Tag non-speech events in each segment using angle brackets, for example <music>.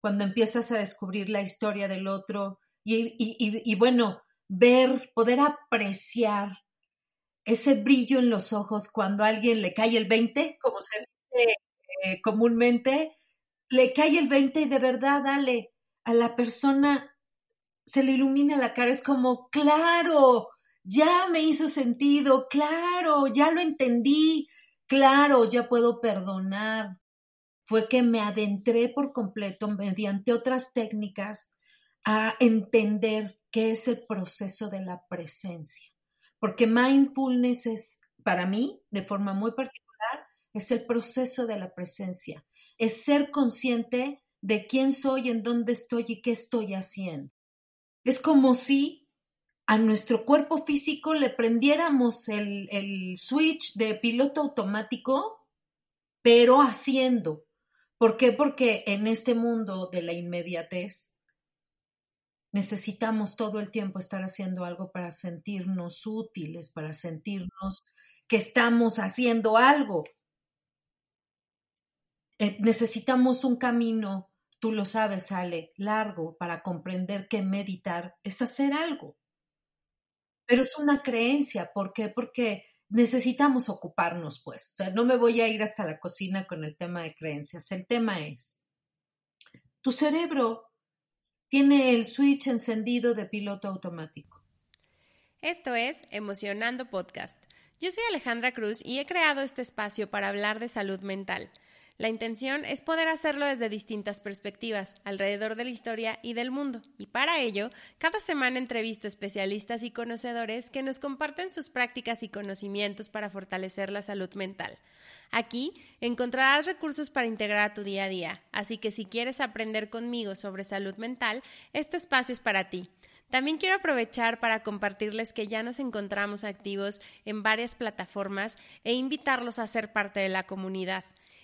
cuando empiezas a descubrir la historia del otro y, bueno, ver, poder apreciar ese brillo en los ojos cuando a alguien le cae el 20, como se dice eh, comúnmente, le cae el 20 y de verdad, dale, a la persona se le ilumina la cara, es como, claro, ya me hizo sentido, claro, ya lo entendí, claro, ya puedo perdonar. Fue que me adentré por completo mediante otras técnicas a entender qué es el proceso de la presencia. Porque mindfulness es, para mí, de forma muy particular, es el proceso de la presencia. Es ser consciente de quién soy, en dónde estoy y qué estoy haciendo. Es como si a nuestro cuerpo físico le prendiéramos el, el switch de piloto automático, pero haciendo. ¿Por qué? Porque en este mundo de la inmediatez necesitamos todo el tiempo estar haciendo algo para sentirnos útiles, para sentirnos que estamos haciendo algo. Eh, necesitamos un camino, tú lo sabes, Ale, largo para comprender que meditar es hacer algo. Pero es una creencia, ¿por qué? Porque necesitamos ocuparnos, pues. O sea, no me voy a ir hasta la cocina con el tema de creencias. El tema es, tu cerebro tiene el switch encendido de piloto automático. Esto es Emocionando Podcast. Yo soy Alejandra Cruz y he creado este espacio para hablar de salud mental. La intención es poder hacerlo desde distintas perspectivas, alrededor de la historia y del mundo. Y para ello, cada semana entrevisto especialistas y conocedores que nos comparten sus prácticas y conocimientos para fortalecer la salud mental. Aquí encontrarás recursos para integrar a tu día a día, así que si quieres aprender conmigo sobre salud mental, este espacio es para ti. También quiero aprovechar para compartirles que ya nos encontramos activos en varias plataformas e invitarlos a ser parte de la comunidad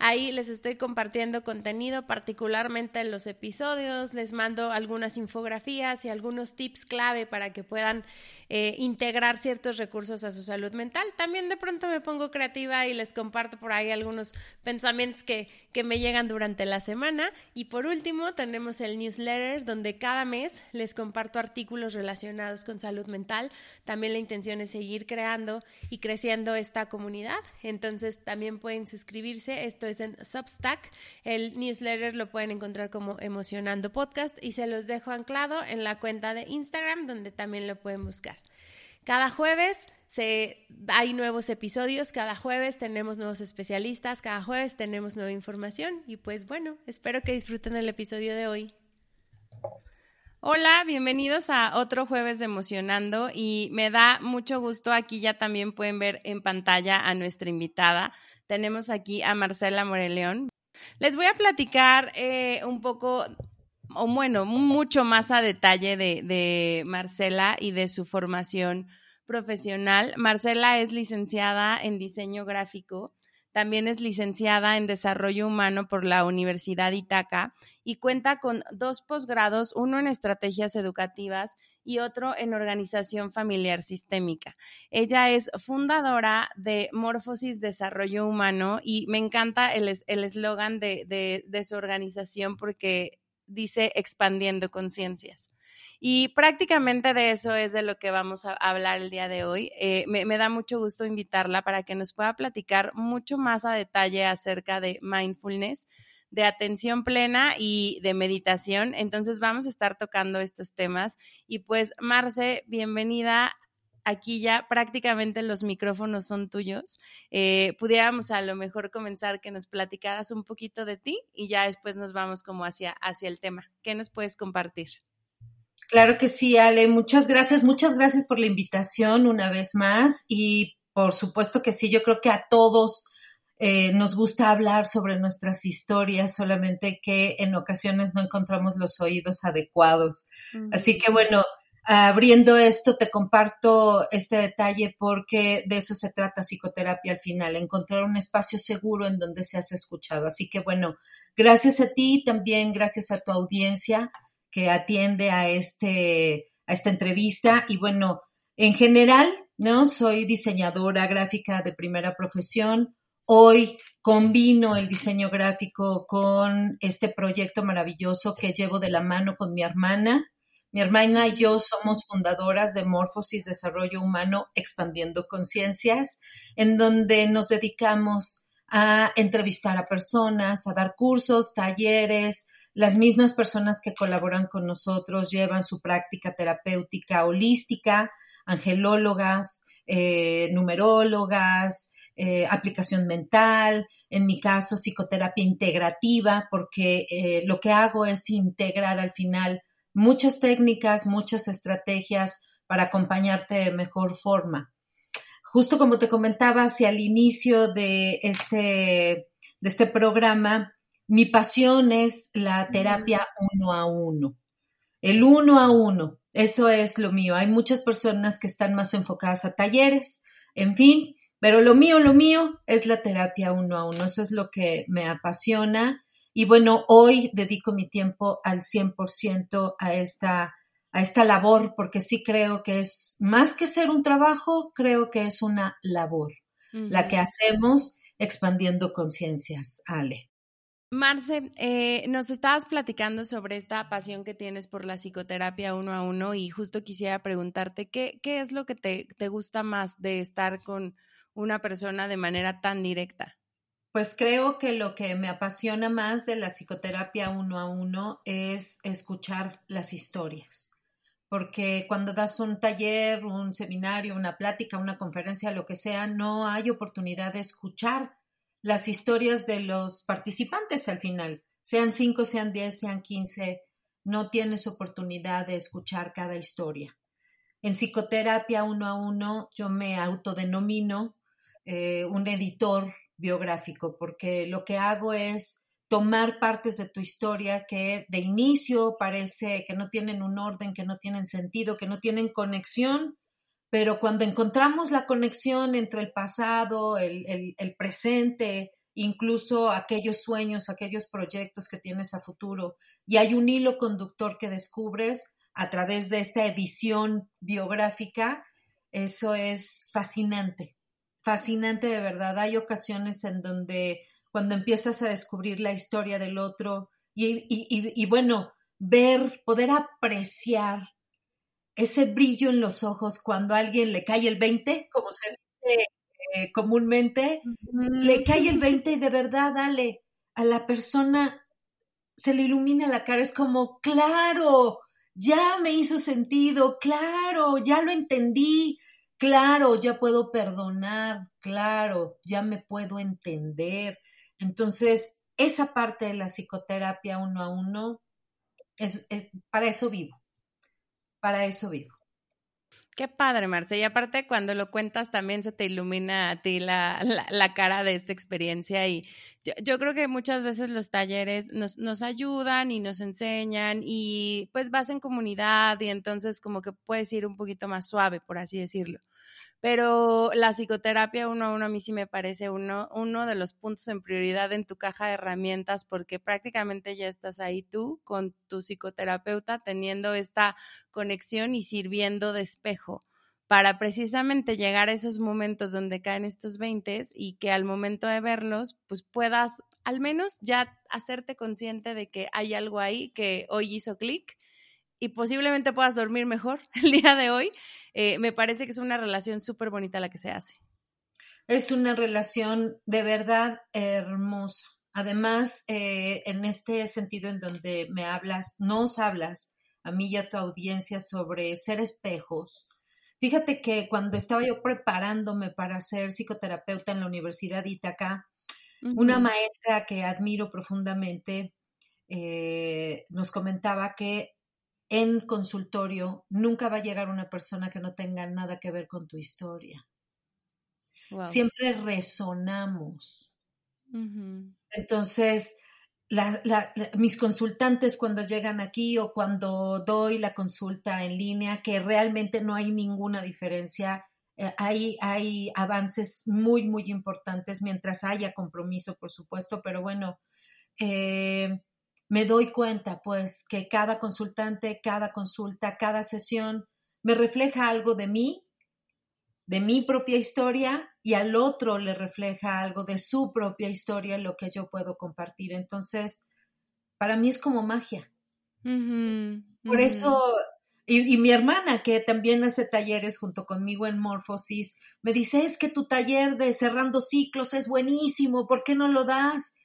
Ahí les estoy compartiendo contenido, particularmente en los episodios, les mando algunas infografías y algunos tips clave para que puedan eh, integrar ciertos recursos a su salud mental. También de pronto me pongo creativa y les comparto por ahí algunos pensamientos que, que me llegan durante la semana. Y por último, tenemos el newsletter donde cada mes les comparto artículos relacionados con salud mental. También la intención es seguir creando y creciendo esta comunidad. Entonces también pueden suscribirse. Esto es en Substack. El newsletter lo pueden encontrar como Emocionando Podcast y se los dejo anclado en la cuenta de Instagram donde también lo pueden buscar. Cada jueves se, hay nuevos episodios, cada jueves tenemos nuevos especialistas, cada jueves tenemos nueva información y pues bueno, espero que disfruten el episodio de hoy. Hola, bienvenidos a otro jueves de Emocionando y me da mucho gusto, aquí ya también pueden ver en pantalla a nuestra invitada. Tenemos aquí a Marcela Moreleón. Les voy a platicar eh, un poco o bueno, mucho más a detalle de, Marcela y de su formación profesional. Marcela es licenciada en diseño gráfico, también es licenciada en desarrollo humano por la Universidad Itaca y cuenta con dos posgrados, uno en estrategias educativas y otro en organización familiar sistémica. Ella es fundadora de Morfosis Desarrollo Humano y me encanta el eslogan de, de, de su organización porque dice expandiendo conciencias. Y prácticamente de eso es de lo que vamos a hablar el día de hoy. Eh, me, me, da mucho gusto invitarla para que nos pueda platicar mucho más a detalle acerca de mindfulness, de atención plena y de meditación. Entonces vamos a estar tocando estos temas. Y pues, Marce, bienvenida aquí ya prácticamente los micrófonos son tuyos. Eh, pudiéramos a lo mejor comenzar que nos platicaras un poquito de ti y ya después nos vamos como hacia, hacia el tema. ¿Qué nos puedes compartir? Claro que sí, Ale. Muchas gracias, muchas gracias por la invitación una vez más y por supuesto que sí, yo creo que a todos eh, nos gusta hablar sobre nuestras historias, solamente que en ocasiones no encontramos los oídos adecuados. Así que bueno, abriendo esto, te comparto este detalle porque de eso se trata psicoterapia al final, encontrar un espacio seguro en donde seas escuchado. Así que bueno, gracias a ti, también gracias a tu audiencia que atiende a, este, a esta entrevista. Y bueno, en general, ¿no? Soy diseñadora gráfica de primera profesión. Hoy combino el diseño gráfico con este proyecto maravilloso que llevo de la mano con mi hermana. Mi hermana y yo somos fundadoras de Morfosis Desarrollo Humano Expandiendo Conciencias, en donde nos dedicamos a entrevistar a personas, a dar cursos, talleres, las mismas personas que colaboran con nosotros llevan su práctica terapéutica holística, angelólogas, eh, numerólogas, eh, aplicación mental, en mi caso psicoterapia integrativa, porque eh, lo que hago es integrar al final muchas técnicas, muchas estrategias para acompañarte de mejor forma. Justo como te comentaba hacia el inicio de este, de este programa, mi pasión es la terapia uno a uno. El uno a uno, eso es lo mío. Hay muchas personas que están más enfocadas a talleres, en fin, pero lo mío, lo mío es la terapia uno a uno. Eso es lo que me apasiona. Y bueno, hoy dedico mi tiempo al 100% a esta, a esta labor, porque sí creo que es más que ser un trabajo, creo que es una labor, la que hacemos expandiendo conciencias, Ale. Marce, eh, nos estabas platicando sobre esta pasión que tienes por la psicoterapia uno a uno y justo quisiera preguntarte qué, qué es lo que te, te gusta más de estar con una persona de manera tan directa. Pues creo que lo que me apasiona más de la psicoterapia uno a uno es escuchar las historias, porque cuando das un taller, un seminario, una plática, una conferencia, lo que sea, no hay oportunidad de escuchar las historias de los participantes al final, sean cinco, sean diez, sean quince, no tienes oportunidad de escuchar cada historia. En psicoterapia uno a uno yo me autodenomino eh, un editor biográfico porque lo que hago es tomar partes de tu historia que de inicio parece que no tienen un orden, que no tienen sentido, que no tienen conexión pero cuando encontramos la conexión entre el pasado, el, presente, incluso aquellos sueños, aquellos proyectos que tienes a futuro, y hay un hilo conductor que descubres a través de esta edición biográfica, eso es fascinante, fascinante de verdad. Hay ocasiones en donde cuando empiezas a descubrir la historia del otro y, y bueno, ver, poder apreciar ese brillo en los ojos cuando a alguien le cae el 20, como se dice eh, comúnmente, le cae el 20 y de verdad, dale, a la persona se le ilumina la cara, es como, claro, ya me hizo sentido, claro, ya lo entendí, claro, ya puedo perdonar, claro, ya me puedo entender. Entonces, esa parte de la psicoterapia uno a uno, es para eso vivo para eso vivo. Qué padre, Marce. Y aparte, cuando lo cuentas, también se te ilumina a ti la, la, cara de esta experiencia. Y yo, creo que muchas veces los talleres nos, nos, ayudan y nos enseñan y pues vas en comunidad y entonces como que puedes ir un poquito más suave, por así decirlo. Pero la psicoterapia uno a uno a mí sí me parece uno, uno de los puntos en prioridad en tu caja de herramientas porque prácticamente ya estás ahí tú con tu psicoterapeuta teniendo esta conexión y sirviendo de espejo para precisamente llegar a esos momentos donde caen estos 20 y que al momento de verlos, pues puedas al menos ya hacerte consciente de que hay algo ahí que hoy hizo clic y posiblemente puedas dormir mejor <laughs> el día de hoy eh, me parece que es una relación súper bonita la que se hace. Es una relación de verdad hermosa. Además, eh, en este sentido en donde me hablas, nos hablas a mí y a tu audiencia sobre ser espejos, Fíjate que cuando estaba yo preparándome para ser psicoterapeuta en la Universidad de Itaca, una maestra que admiro profundamente eh, nos comentaba que en consultorio nunca va a llegar una persona que no tenga nada que ver con tu historia. Siempre resonamos. Entonces, mis consultantes cuando llegan aquí o cuando doy la consulta en línea, que realmente no hay ninguna diferencia, eh, hay, hay avances muy, muy importantes mientras haya compromiso, por supuesto, pero bueno, eh, me doy cuenta pues que cada consultante, cada consulta, cada sesión me refleja algo de mí, de mi propia historia y al otro le refleja algo de su propia historia, lo que yo puedo compartir. Entonces, para mí es como magia. Por eso, y, mi hermana, que también hace talleres junto conmigo en Morphosis, me dice, es que tu taller de cerrando ciclos es buenísimo, ¿por qué no lo das?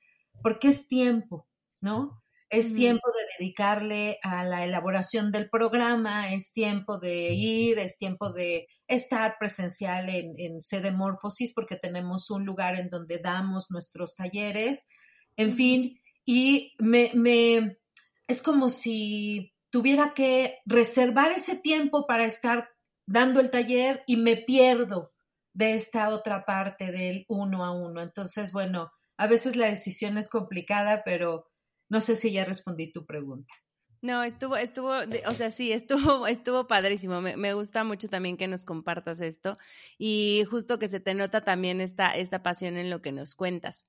Porque es tiempo, ¿no? Es tiempo de dedicarle a la elaboración del programa, es tiempo de ir, es tiempo de estar presencial en, en sede Morphosis porque tenemos un lugar en donde damos nuestros talleres, en fin, y me, me, es como si tuviera que reservar ese tiempo para estar dando el taller y me pierdo de esta otra parte del uno a uno. Entonces, bueno, a veces la decisión es complicada, pero no sé si ya respondí tu pregunta. No, estuvo, estuvo, o sea, sí, estuvo, <laughs> estuvo padrísimo. Me, me, gusta mucho también que nos compartas esto y justo que se te nota también esta, esta pasión en lo que nos cuentas.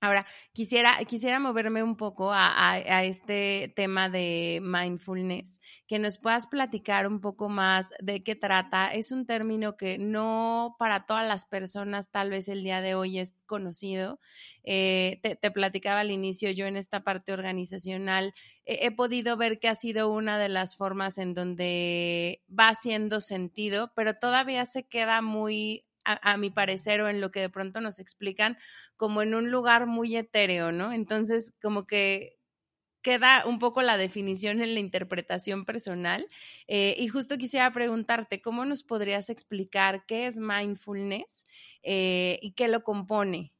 Ahora, quisiera, quisiera moverme un poco a, este tema de mindfulness, que nos puedas platicar un poco más de qué trata. Es un término que no para todas las personas tal vez el día de hoy es conocido. Eh, te, platicaba al inicio, yo en esta parte organizacional he podido ver que ha sido una de las formas en donde va haciendo sentido, pero todavía se queda muy a, mi parecer, o en lo que de pronto nos explican, como en un lugar muy etéreo, ¿no? Entonces, como que queda un poco la definición en la interpretación personal. Eh, y justo quisiera preguntarte, ¿cómo nos podrías explicar qué es mindfulness eh, y qué lo compone?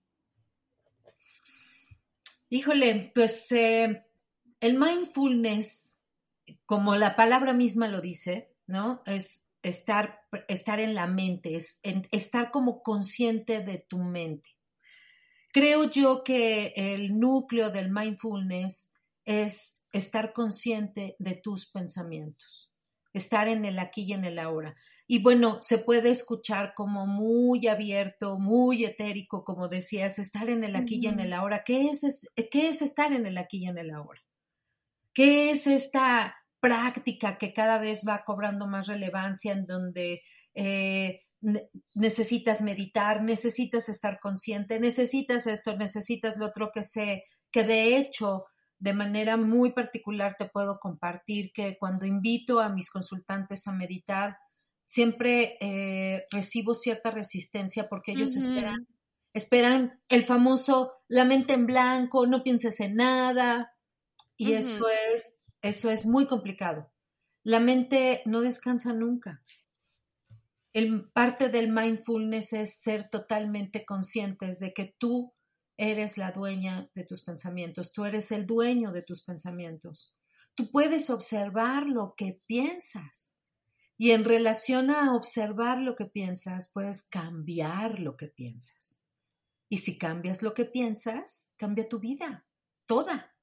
Híjole, pues eh, el mindfulness, como la palabra misma lo dice, ¿no? Es estar, estar en la mente, es, estar como consciente de tu mente. Creo yo que el núcleo del mindfulness es estar consciente de tus pensamientos, estar en el aquí y en el ahora. Y bueno, se puede escuchar como muy abierto, muy etérico, como decías, estar en el aquí y en el ahora. ¿Qué es, ¿Qué es estar en el aquí y en el ahora? ¿Qué es esta práctica que cada vez va cobrando más relevancia, en donde eh, necesitas meditar, necesitas estar consciente, necesitas esto, necesitas lo otro que sé, que de hecho de manera muy particular te puedo compartir que cuando invito a mis consultantes a meditar, siempre eh, recibo cierta resistencia porque ellos esperan, esperan el famoso la mente en blanco, no pienses en nada, y eso es eso es muy complicado. La mente no descansa nunca. El, parte del mindfulness es ser totalmente conscientes de que tú eres la dueña de tus pensamientos, tú eres el dueño de tus pensamientos. Tú puedes observar lo que piensas y en relación a observar lo que piensas, puedes cambiar lo que piensas. Y si cambias lo que piensas, cambia tu vida, toda.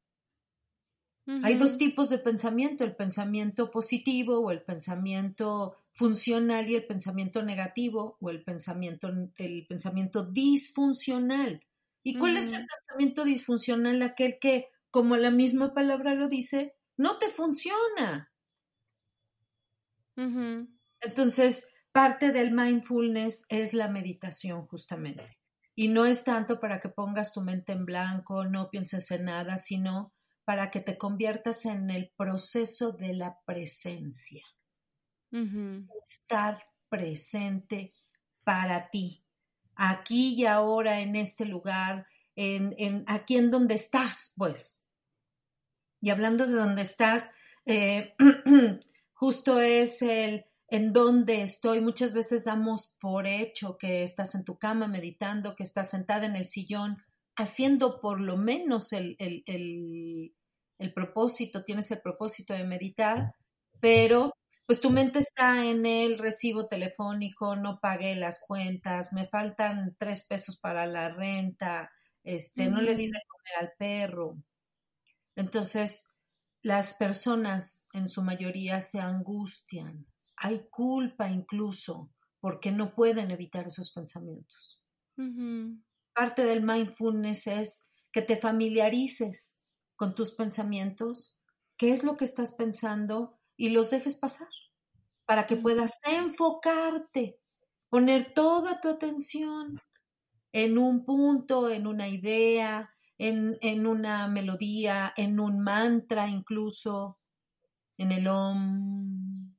Hay dos tipos de pensamiento, el pensamiento positivo o el pensamiento funcional y el pensamiento negativo o el pensamiento, el pensamiento disfuncional. ¿Y cuál es el pensamiento disfuncional? Aquel que, como la misma palabra lo dice, no te funciona. Entonces, parte del mindfulness es la meditación justamente. Y no es tanto para que pongas tu mente en blanco, no pienses en nada, sino para que te conviertas en el proceso de la presencia. Estar presente para ti, aquí y ahora, en este lugar, en, en, aquí en donde estás, pues. Y hablando de donde estás, eh, <clears throat> justo es el, en dónde estoy. Muchas veces damos por hecho que estás en tu cama meditando, que estás sentada en el sillón, haciendo por lo menos el, el, propósito, tienes el propósito de meditar, pero pues tu mente está en el recibo telefónico, no pagué las cuentas, me faltan tres pesos para la renta, este, no le di de comer al perro. Entonces, las personas en su mayoría se angustian, hay culpa incluso porque no pueden evitar esos pensamientos. Parte del mindfulness es que te familiarices con tus pensamientos, qué es lo que estás pensando y los dejes pasar para que puedas enfocarte, poner toda tu atención en un punto, en una idea, en, en una melodía, en un mantra incluso, en el om,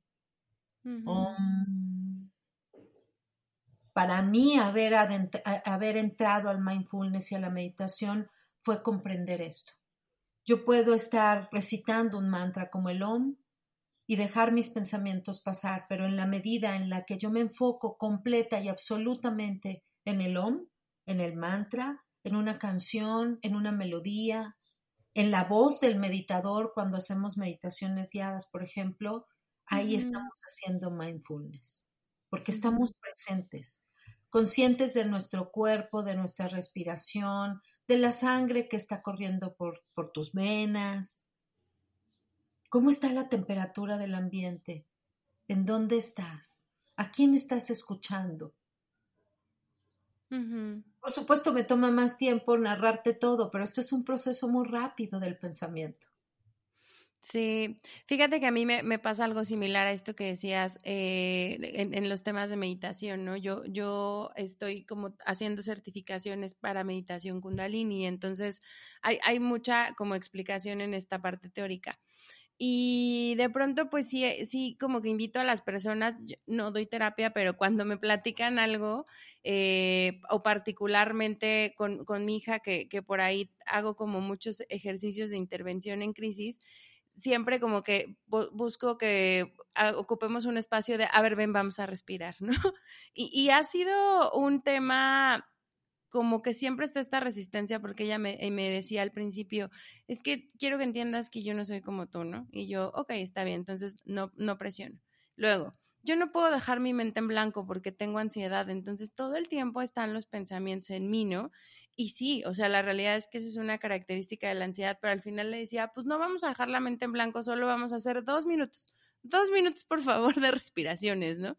para mí, haber, haber entrado al mindfulness y a la meditación fue comprender esto. Yo puedo estar recitando un mantra como el Om y dejar mis pensamientos pasar, pero en la medida en la que yo me enfoco completa y absolutamente en el Om, en el mantra, en una canción, en una melodía, en la voz del meditador cuando hacemos meditaciones guiadas, por ejemplo, ahí estamos haciendo mindfulness, porque estamos presentes, conscientes de nuestro cuerpo, de nuestra respiración, de la sangre que está corriendo por, por tus venas. ¿Cómo está la temperatura del ambiente? ¿En dónde estás? ¿A quién estás escuchando? Por supuesto, me toma más tiempo narrarte todo, pero esto es un proceso muy rápido del pensamiento. Sí, fíjate que a mí me, pasa algo similar a esto que decías eh, en, los temas de meditación, ¿no? Yo, yo estoy como haciendo certificaciones para meditación kundalini, entonces hay, hay mucha como explicación en esta parte teórica. Y de pronto, pues sí, sí, como que invito a las personas, no doy terapia, pero cuando me platican algo, eh, o particularmente con, con mi hija, que, que por ahí hago como muchos ejercicios de intervención en crisis, siempre como que busco que ah, ocupemos un espacio de, a ver, ven, vamos a respirar, <laughs> ¿no? Y, ha sido un tema como que siempre está esta resistencia porque ella me, me, decía al principio, es que quiero que entiendas que yo no soy como tú, ¿no? Y yo, ok, está bien, entonces no, no presiono. Luego, yo no puedo dejar mi mente en blanco porque tengo ansiedad, entonces todo el tiempo están los pensamientos en mí, ¿no? Y sí, o sea, la realidad es que esa es una característica de la ansiedad, pero al final le decía, pues no vamos a dejar la mente en blanco, solo vamos a hacer dos minutos, dos minutos por favor de respiraciones, ¿no?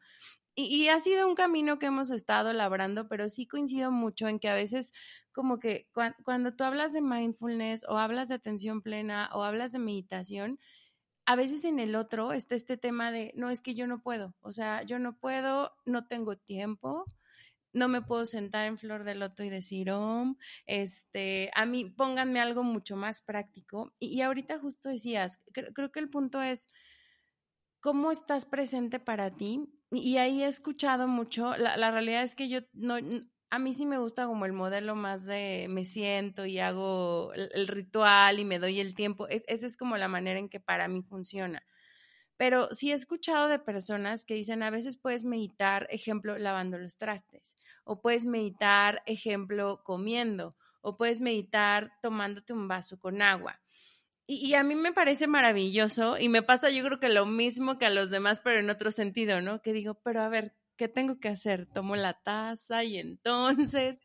Y, ha sido un camino que hemos estado labrando, pero sí coincido mucho en que a veces como que cuando tú hablas de mindfulness o hablas de atención plena o hablas de meditación, a veces en el otro está este tema de, no, es que yo no puedo, o sea, yo no puedo, no tengo tiempo, no me puedo sentar en flor de loto y decir, oh, este, a mí pónganme algo mucho más práctico. Y, ahorita justo decías, creo, que el punto es cómo estás presente para ti. Y, ahí he escuchado mucho, la, la, realidad es que yo no, a mí sí me gusta como el modelo más de me siento y hago el, ritual y me doy el tiempo. Es, esa es como la manera en que para mí funciona. Pero sí he escuchado de personas que dicen, a veces puedes meditar, ejemplo, lavando los trastes, o puedes meditar, ejemplo, comiendo, o puedes meditar tomándote un vaso con agua. Y, a mí me parece maravilloso y me pasa yo creo que lo mismo que a los demás, pero en otro sentido, ¿no? Que digo, pero a ver, ¿qué tengo que hacer? Tomo la taza y entonces,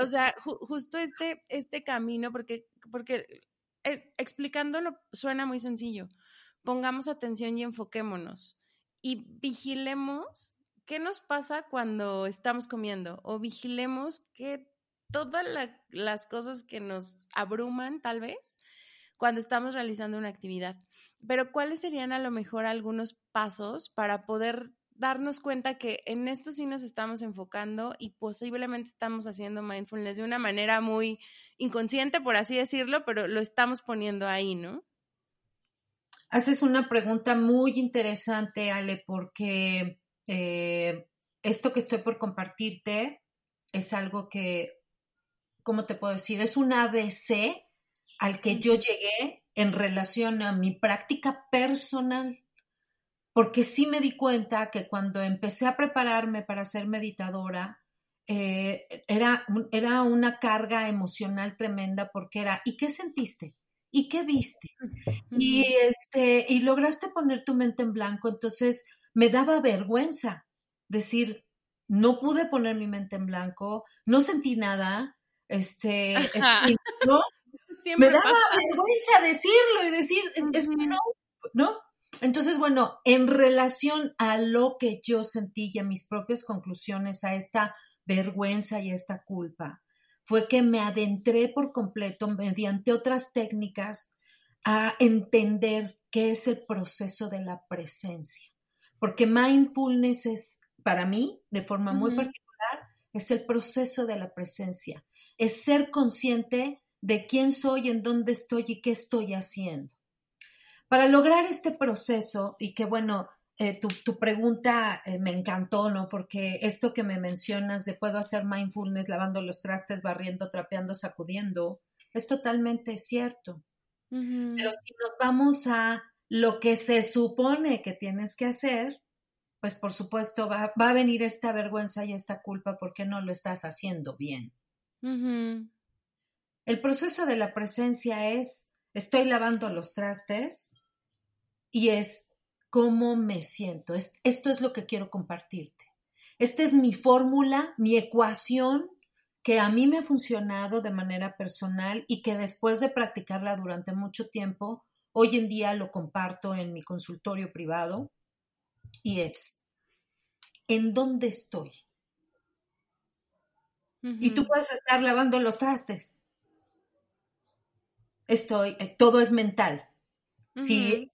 o, sea, justo este, este camino, porque, porque eh, explicándolo suena muy sencillo pongamos atención y enfoquémonos y vigilemos qué nos pasa cuando estamos comiendo o vigilemos que todas las cosas que nos abruman tal vez cuando estamos realizando una actividad. Pero ¿cuáles serían a lo mejor algunos pasos para poder darnos cuenta que en esto sí nos estamos enfocando y posiblemente estamos haciendo mindfulness de una manera muy inconsciente, por así decirlo, pero lo estamos poniendo ahí, ¿no? Haces una pregunta muy interesante, Ale, porque eh, esto que estoy por compartirte es algo que, ¿cómo te puedo decir? Es un ABC al que yo llegué en relación a mi práctica personal. porque sí me di cuenta que cuando empecé a prepararme para ser meditadora, eh, era, era una carga emocional tremenda porque era, ¿y qué sentiste? ¿Y qué viste? Y, este, y lograste poner tu mente en blanco, entonces me daba vergüenza decir, no pude poner mi mente en blanco, no sentí nada, este, ¿no? <laughs> me daba vergüenza decirlo y decir, es, que no, ¿no? Entonces, bueno, en relación a lo que yo sentí y a mis propias conclusiones, a esta vergüenza y a esta culpa, fue que me adentré por completo mediante otras técnicas a entender qué es el proceso de la presencia. Porque mindfulness es, para mí, de forma muy particular, es el proceso de la presencia. Es ser consciente de quién soy, en dónde estoy y qué estoy haciendo. Para lograr este proceso, y que bueno, eh, tu, pregunta eh, me encantó, ¿no? Porque esto que me mencionas de puedo hacer mindfulness lavando los trastes, barriendo, trapeando, sacudiendo, es totalmente cierto. Pero si nos vamos a lo que se supone que tienes que hacer, pues por supuesto va, a venir esta vergüenza y esta culpa porque no lo estás haciendo bien. El proceso de la presencia es, estoy lavando los trastes y es cómo me siento. esto es lo que quiero compartirte. Esta es mi fórmula, mi ecuación que a mí me ha funcionado de manera personal y que después de practicarla durante mucho tiempo, hoy en día lo comparto en mi consultorio privado y es, ¿en dónde estoy? Y tú puedes estar lavando los trastes estoy, eh, todo es mental. si,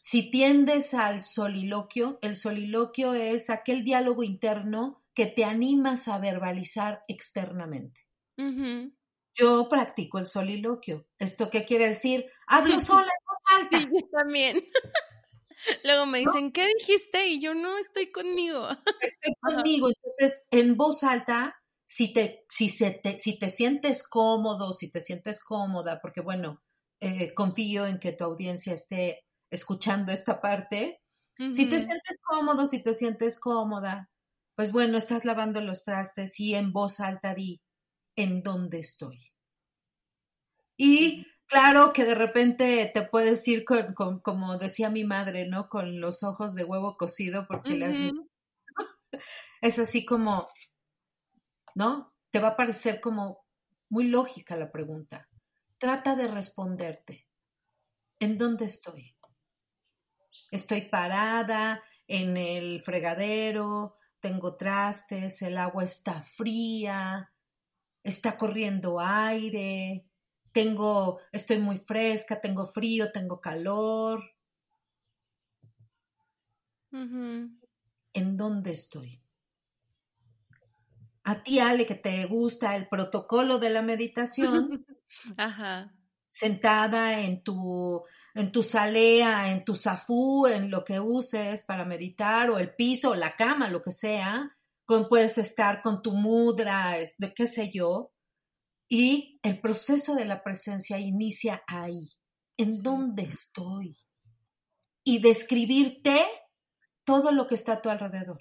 si tiendes al soliloquio, el soliloquio es aquel diálogo interno que te animas a verbalizar externamente. Yo practico el soliloquio. ¿Esto qué quiere decir? Hablo <laughs> sola alta. <laughs> Sí, yo también. <laughs> Luego me dicen, ¿qué dijiste? Y yo no estoy conmigo. <laughs> Estoy conmigo. Entonces, en voz alta si te, si, se te, si te sientes cómodo, si te sientes cómoda, porque bueno, eh, confío en que tu audiencia esté escuchando esta parte, si te sientes cómodo, si te sientes cómoda, pues bueno, estás lavando los trastes y en voz alta di, ¿en dónde estoy? Y claro que de repente te puedes ir con, como decía mi madre, ¿no? Con los ojos de huevo cocido, porque le <laughs> es así como, ¿no? Te va a parecer como muy lógica la pregunta. Trata de responderte. ¿En dónde estoy? Estoy parada en el fregadero, tengo trastes, el agua está fría, está corriendo aire, tengo, estoy muy fresca, tengo frío, tengo calor. ¿En dónde estoy? a ti, Ale, que te gusta el protocolo de la meditación, <laughs> sentada en tu, en tu salea, en tu zafú, en lo que uses para meditar, o el piso, o la cama, lo que sea, con, puedes estar con tu mudra, de qué sé yo, y el proceso de la presencia inicia ahí. ¿En dónde estoy? Y describirte todo lo que está a tu alrededor.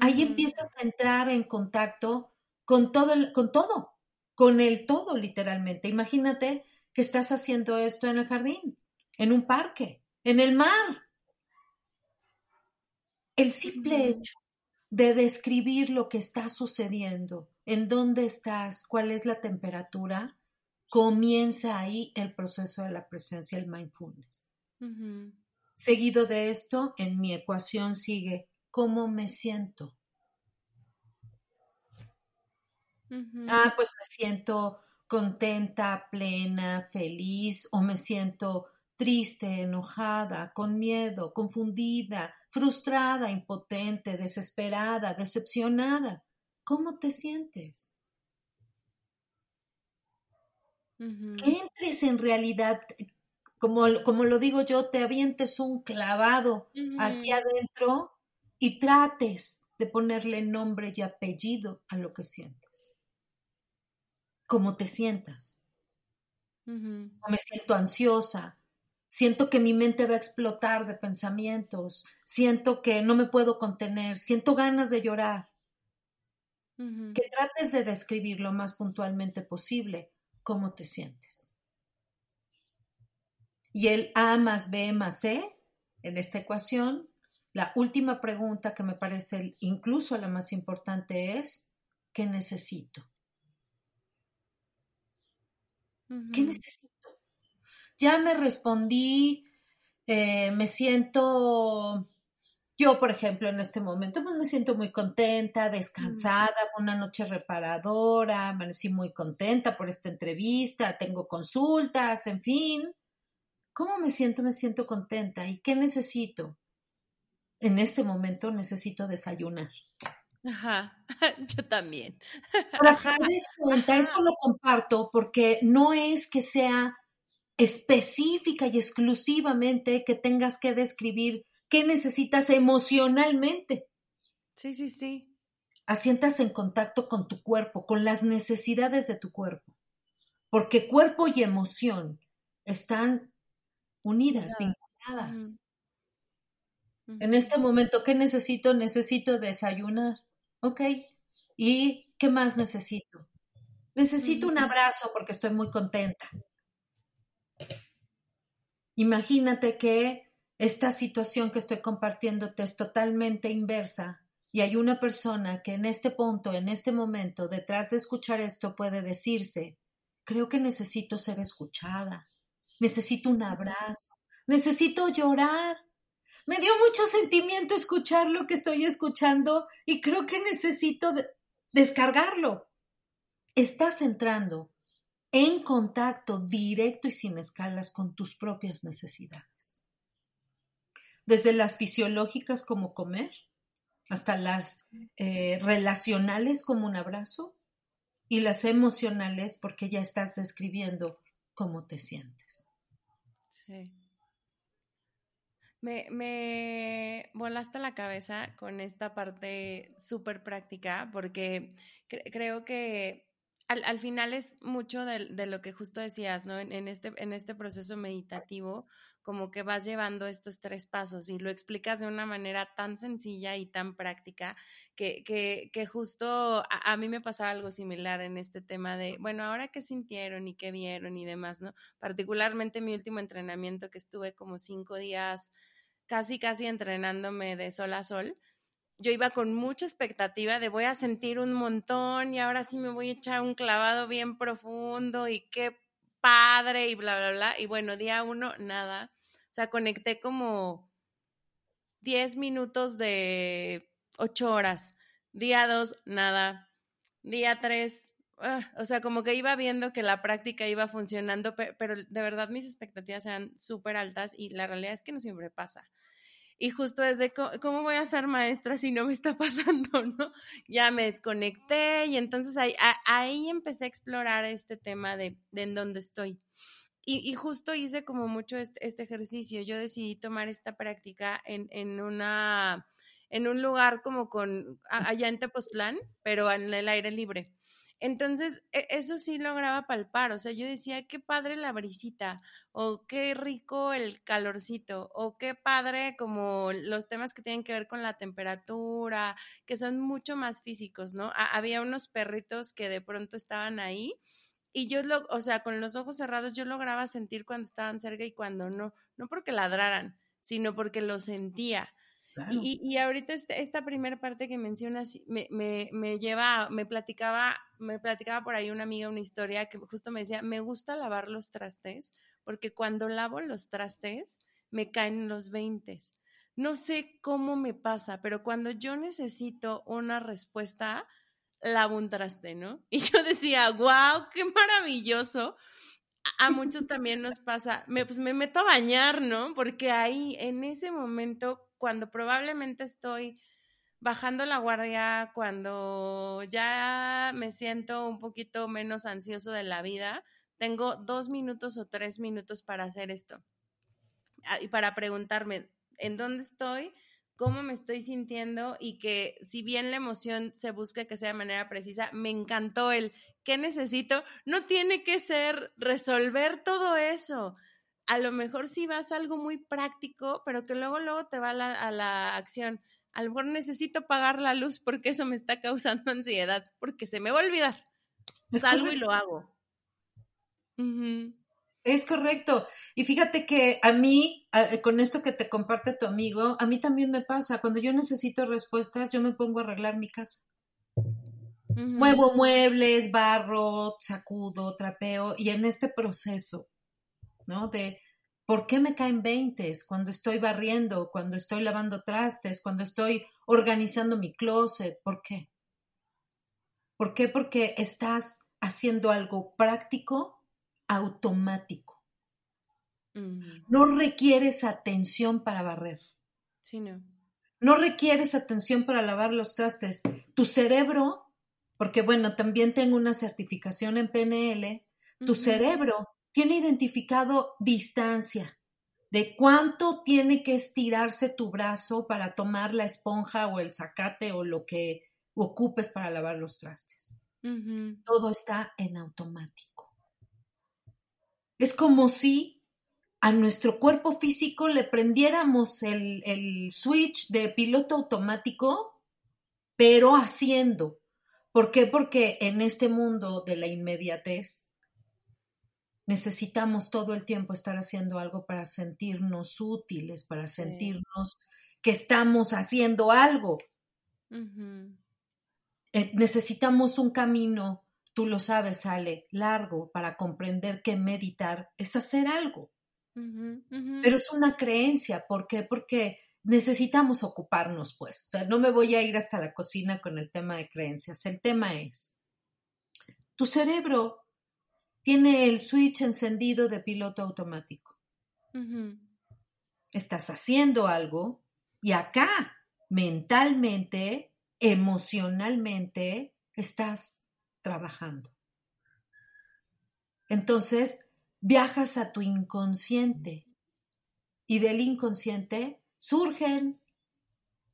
Ahí empiezas a entrar en contacto con todo, con todo, con el todo literalmente. Imagínate que estás haciendo esto en el jardín, en un parque, en el mar. El simple hecho de describir lo que está sucediendo, en dónde estás, cuál es la temperatura, comienza ahí el proceso de la presencia, el mindfulness. Seguido de esto, en mi ecuación sigue cómo me siento. Ah, pues me siento contenta, plena, feliz o me siento triste, enojada, con miedo, confundida, frustrada, impotente, desesperada, decepcionada. ¿Cómo te sientes? Que entres en realidad, como, como, lo digo yo, te avientes un clavado aquí adentro y trates de ponerle nombre y apellido a lo que sientes. Como te sientas. Me siento ansiosa, siento que mi mente va a explotar de pensamientos, siento que no me puedo contener, siento ganas de llorar. Que trates de describir lo más puntualmente posible cómo te sientes. Y el A más B más C en esta ecuación, la última pregunta que me parece incluso la más importante es, ¿qué necesito? ¿Qué necesito? Ya me respondí, eh, me siento, yo por ejemplo en este momento, pues me siento muy contenta, descansada, fue una noche reparadora, amanecí muy contenta por esta entrevista, tengo consultas, en fin. ¿Cómo me siento? Me siento contenta. ¿Y qué necesito? En este momento necesito desayunar. Ajá, <laughs> yo también. Para que te des cuenta, esto lo comparto porque no es que sea específica y exclusivamente que tengas que describir qué necesitas emocionalmente. Sí, sí, sí. Asientas en contacto con tu cuerpo, con las necesidades de tu cuerpo. Porque cuerpo y emoción están unidas, vinculadas. En este momento, ¿qué necesito? Necesito desayunar. Ok. ¿Y qué más necesito? Necesito un abrazo porque estoy muy contenta. Imagínate que esta situación que estoy compartiéndote es totalmente inversa y hay una persona que en este punto, en este momento, detrás de escuchar esto puede decirse, creo que necesito ser escuchada, necesito un abrazo, necesito llorar. Me dio mucho sentimiento escuchar lo que estoy escuchando y creo que necesito descargarlo. Estás entrando en contacto directo y sin escalas con tus propias necesidades. Desde las fisiológicas como comer, hasta las eh, relacionales como un abrazo y las emocionales porque ya estás describiendo cómo te sientes. Sí. Me, me volaste la cabeza con esta parte súper práctica porque creo que al, al, final es mucho de, de, lo que justo decías, ¿no? En, este, en este proceso meditativo, como que vas llevando estos tres pasos y lo explicas de una manera tan sencilla y tan práctica que, que, que justo a, a, mí me pasaba algo similar en este tema de, bueno, ahora qué sintieron y qué vieron y demás, ¿no? Particularmente mi último entrenamiento que estuve como cinco días casi, casi entrenándome de sol a sol yo iba con mucha expectativa de voy a sentir un montón y ahora sí me voy a echar un clavado bien profundo y qué padre y bla, bla, bla. Y bueno, día uno, nada. O sea, conecté como 10 minutos de 8 horas. Día dos, nada. Día tres, uh, o sea, como que iba viendo que la práctica iba funcionando, pero, pero de verdad mis expectativas eran súper altas y la realidad es que no siempre pasa. Y justo desde, ¿cómo voy a ser maestra si no me está <laughs> pasando, no? Ya me desconecté y entonces ahí, ahí empecé a explorar este tema de, de en dónde estoy. Y, y, justo hice como mucho este, este, ejercicio. Yo decidí tomar esta práctica en, en, una, en un lugar como con, allá en Tepoztlán, pero en el aire libre. Entonces, e, eso sí lograba palpar, o sea, yo decía, qué padre la brisita, o qué rico el calorcito, o qué padre como los temas que tienen que ver con la temperatura, que son mucho más físicos, ¿no? había unos perritos que de pronto estaban ahí y yo, lo, o sea, con los ojos cerrados yo lograba sentir cuando estaban cerca y cuando no, no porque ladraran, sino porque lo sentía. Y, y, ahorita este, esta primera parte que mencionas me, me, me, lleva, me platicaba, me platicaba por ahí una amiga una historia que justo me decía, me gusta lavar los trastes porque cuando lavo los trastes me caen los veintes. No sé cómo me pasa, pero cuando yo necesito una respuesta, lavo un traste, ¿no? <laughs> Y yo decía, wow, qué maravilloso. A muchos también nos pasa, me, pues me meto a bañar, ¿no? Porque ahí, en ese momento, cuando probablemente estoy bajando la guardia, cuando ya me siento un poquito menos ansioso de la vida, tengo dos minutos o tres minutos para hacer esto. Ah, y para preguntarme en dónde estoy, cómo me estoy sintiendo y que si bien la emoción se busca que sea de manera precisa, me encantó el qué necesito. No tiene que ser resolver todo eso a lo mejor sí vas a algo muy práctico, pero que luego, luego te va a la, a la acción. A lo mejor necesito pagar la luz porque eso me está causando <laughs> ansiedad, porque se me va a olvidar. Salgo y lo hago. Es correcto. Y fíjate que a mí, con esto que te comparte tu amigo, a mí también me pasa. Cuando yo necesito respuestas, yo me pongo a arreglar mi casa. Muevo muebles, barro, sacudo, trapeo. Y en este proceso, ¿no? De por qué me caen veintes cuando estoy barriendo, cuando estoy lavando trastes, cuando estoy organizando mi closet. ¿Por qué? ¿Por qué? Porque estás haciendo algo práctico, automático. No requieres atención para barrer. Sí, no. No requieres atención para lavar los trastes. Tu cerebro, porque bueno, también tengo una certificación en PNL, tu cerebro tiene identificado distancia de cuánto tiene que estirarse tu brazo para tomar la esponja o el zacate o lo que ocupes para lavar los trastes. Todo está en automático. Es como si a nuestro cuerpo físico le prendiéramos el, el switch de piloto automático, pero haciendo. ¿Por qué? Porque en este mundo de la inmediatez necesitamos todo el tiempo estar haciendo algo para sentirnos útiles, para sentirnos que estamos haciendo algo. Eh, necesitamos un camino, tú lo sabes, Ale, largo para comprender que meditar es hacer algo. Pero es una creencia. ¿Por qué? Porque necesitamos ocuparnos, pues. O sea, no me voy a ir hasta la cocina con el tema de creencias. El tema es, tu cerebro tiene el switch encendido de piloto automático. Estás haciendo algo y acá, mentalmente, emocionalmente estás trabajando. Entonces, viajas a tu inconsciente y del inconsciente surgen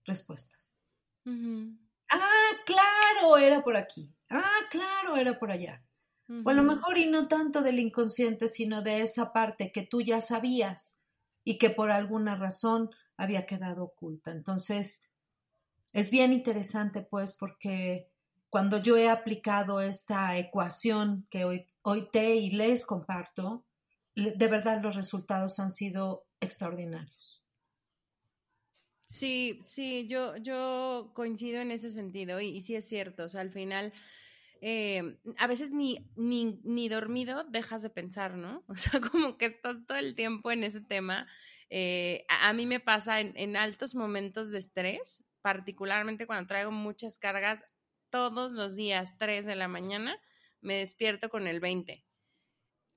respuestas. Ah, claro, era por aquí. Ah, claro, era por allá. O a lo mejor y no tanto del inconsciente, sino de esa parte que tú ya sabías y que por alguna razón había quedado oculta. Entonces, es bien interesante, pues, porque cuando yo he aplicado esta ecuación que hoy, hoy te y les comparto, de verdad los resultados han sido extraordinarios. Sí, sí, yo, yo coincido en ese sentido y, sí es cierto, o sea, al final... Eh, a veces ni, ni, ni, dormido dejas de pensar, ¿no? <laughs> O sea, como que estás todo el tiempo en ese tema. Eh, a, mí me pasa en, en, altos momentos de estrés, particularmente cuando traigo muchas cargas, todos los días, 3 de la mañana, me despierto con el 20.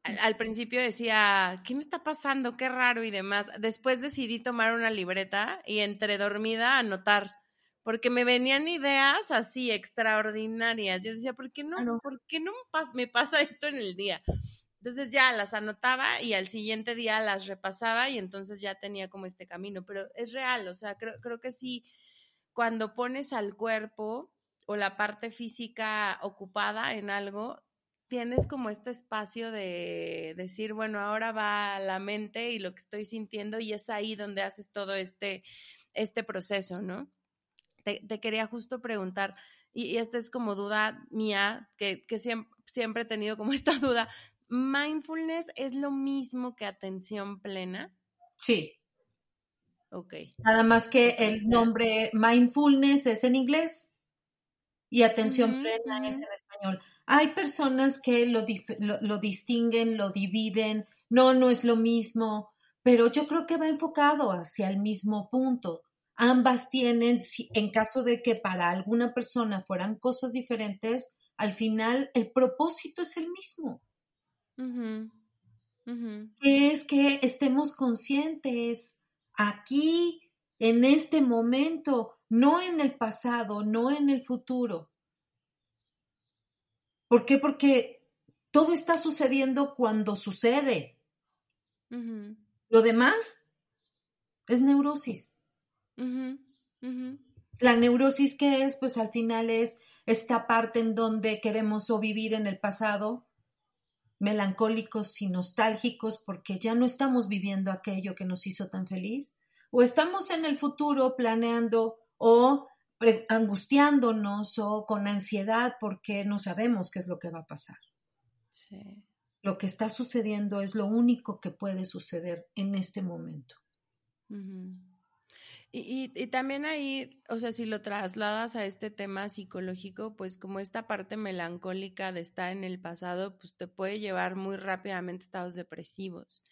Al, principio decía, ¿qué me está pasando? Qué raro y demás. Después decidí tomar una libreta y entre dormida anotar, porque me venían ideas así extraordinarias. Yo decía, ¿por qué no? ¿Por qué no me pasa <laughs> esto en el día? Entonces ya las anotaba y al siguiente día las repasaba y entonces ya tenía como este camino. Pero es real, o sea, creo, creo que sí cuando pones al cuerpo o la parte física ocupada en algo, tienes como este espacio de decir, bueno, ahora va la mente y lo que estoy sintiendo y es ahí donde haces todo este, este proceso, ¿no? Te, quería justo preguntar, y, esta es como duda mía, que, que siempre, siempre he tenido como <laughs> esta duda, ¿mindfulness es lo mismo que atención plena? Sí. Ok. Nada más que el nombre mindfulness es en inglés y atención plena es en español. Hay personas que lo, lo, distinguen, lo dividen, no, no es lo mismo, pero yo creo que va enfocado hacia el mismo punto. Ambas tienen, en caso de que para alguna persona fueran cosas diferentes, al final el propósito es el mismo. Es que estemos conscientes aquí, en este momento, no en el pasado, no en el futuro. ¿Por qué? Porque todo está sucediendo cuando sucede. Lo demás es neurosis. La neurosis que es, pues al final es esta parte en donde queremos o vivir en el pasado melancólicos y nostálgicos porque ya no estamos viviendo aquello que nos hizo tan feliz, o estamos en el futuro planeando o angustiándonos o con ansiedad porque no sabemos qué es lo que va a pasar. Lo que está sucediendo es lo único que puede suceder en este momento. Y, y, también ahí, o sea, si lo trasladas a este tema psicológico, pues como esta parte melancólica de estar en el pasado, pues te puede llevar muy rápidamente a estados depresivos.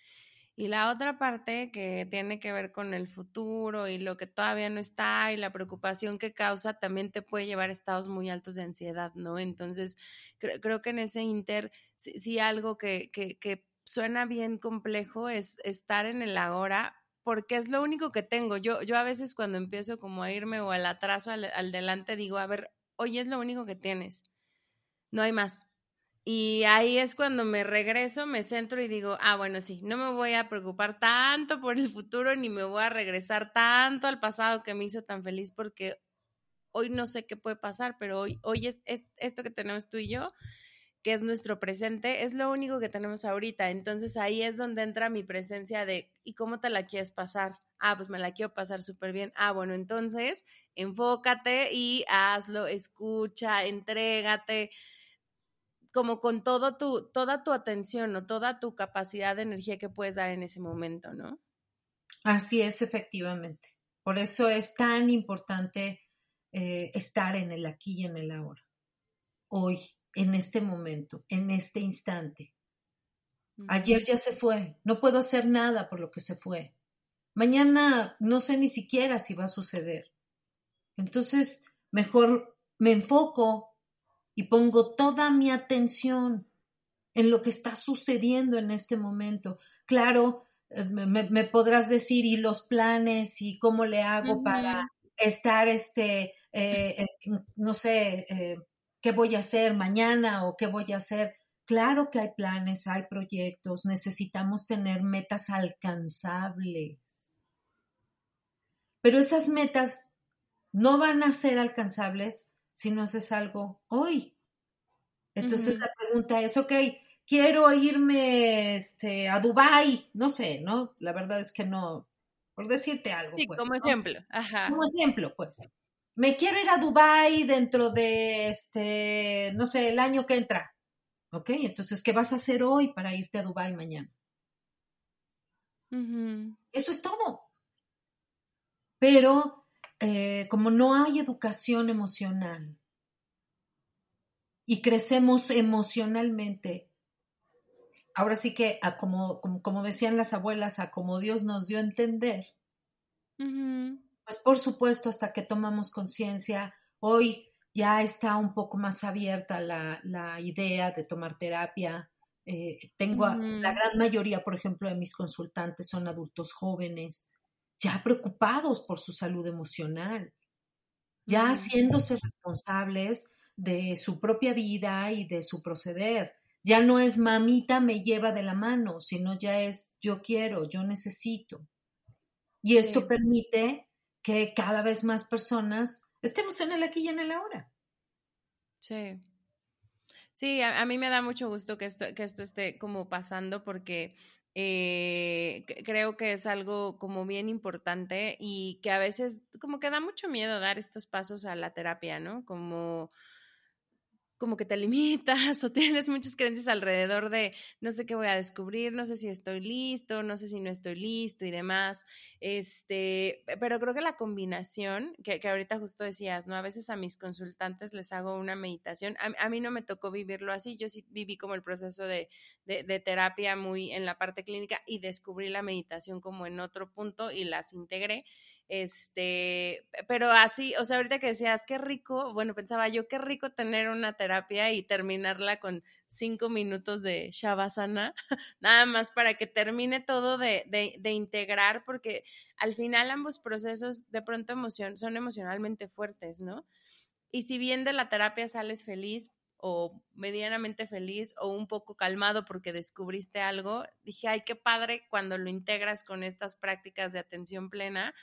Y la otra parte que tiene que ver con el futuro y lo que todavía no está y la preocupación que causa también te puede llevar a estados muy altos de ansiedad, ¿no? Entonces, creo que en ese inter, sí, algo que, que, que suena bien complejo es estar en el ahora, porque es lo único que tengo. Yo, yo a veces cuando empiezo como a irme o al atraso, al, al delante, digo, a ver, hoy es lo único que tienes. No hay más. Y ahí es cuando me regreso, me centro y digo, ah, bueno, sí, no me voy a preocupar tanto por el futuro ni me voy a regresar tanto al pasado que me hizo tan feliz porque hoy no sé qué puede pasar, pero hoy, hoy es esto que tenemos tú y yo que es nuestro presente, es lo único que tenemos ahorita. Entonces ahí es donde entra mi presencia de, ¿y cómo te la quieres pasar? Ah, pues me la quiero pasar súper bien. Ah, bueno, entonces enfócate y hazlo, escucha, entrégate, como con todo tu, toda tu atención o toda tu capacidad de energía que puedes dar en ese momento, ¿no? Así es, efectivamente. Por eso es tan importante eh, estar en el aquí y en el ahora. Hoy, en este momento, en este instante. Ayer ya se fue, no puedo hacer nada por lo que se fue. Mañana no sé ni siquiera si va a suceder. Entonces, mejor me enfoco y pongo toda mi atención en lo que está sucediendo en este momento. Claro, eh, me, podrás decir, y los planes, y cómo le hago para estar, este, eh, eh, no sé, qué voy a hacer mañana o qué voy a hacer. Claro que hay planes, hay proyectos, necesitamos tener metas alcanzables. Pero esas metas no van a ser alcanzables si no haces algo hoy. Entonces la pregunta es, ok, quiero irme este, a Dubai, no sé, ¿no? La verdad es que no, por decirte algo. Sí, pues, como ejemplo. Ajá. Como ejemplo, pues me quiero ir a Dubai dentro de este, no sé, el año que entra. ¿Ok? Entonces, ¿qué vas a hacer hoy para irte a Dubai mañana? Eso es todo. Pero eh, como no hay educación emocional y crecemos emocionalmente, ahora sí que, como, como, decían las abuelas, a como Dios nos dio a entender, pues por supuesto, hasta que tomamos conciencia, hoy ya está un poco más abierta la, idea de tomar terapia. Eh, tengo la gran mayoría, por ejemplo, de mis consultantes son adultos jóvenes, ya preocupados por su salud emocional, ya haciéndose responsables de su propia vida y de su proceder. Ya no es mamita me lleva de la mano, sino ya es yo quiero, yo necesito. Y esto permite que cada vez más personas estemos en el aquí y en el ahora. Sí. Sí, a, mí me da mucho gusto que esto, que esto esté como pasando porque eh, creo que es algo como bien importante y que a veces como que da mucho miedo dar estos pasos a la terapia, ¿no? Como como que te limitas <laughs> o tienes muchas creencias alrededor de no sé qué voy a descubrir, no sé si estoy listo, no sé si no estoy listo y demás. Este, pero creo que la combinación, que, que ahorita justo decías, ¿no? A veces a mis consultantes les hago una meditación. A, mí no me tocó vivirlo así, yo sí viví como el proceso de, de, de terapia muy en la parte clínica y descubrí la meditación como en otro punto y las integré. Este, pero así, o sea, ahorita que decías, qué rico, bueno, pensaba yo, qué rico tener una terapia y terminarla con cinco minutos de Shavasana, <laughs> nada más para que termine todo de, de, integrar, porque al final ambos procesos de pronto emoción, son emocionalmente fuertes, ¿no? Y si bien de la terapia sales feliz, o medianamente feliz o un poco calmado porque descubriste algo, dije, ay, qué padre cuando lo integras con estas prácticas de atención plena,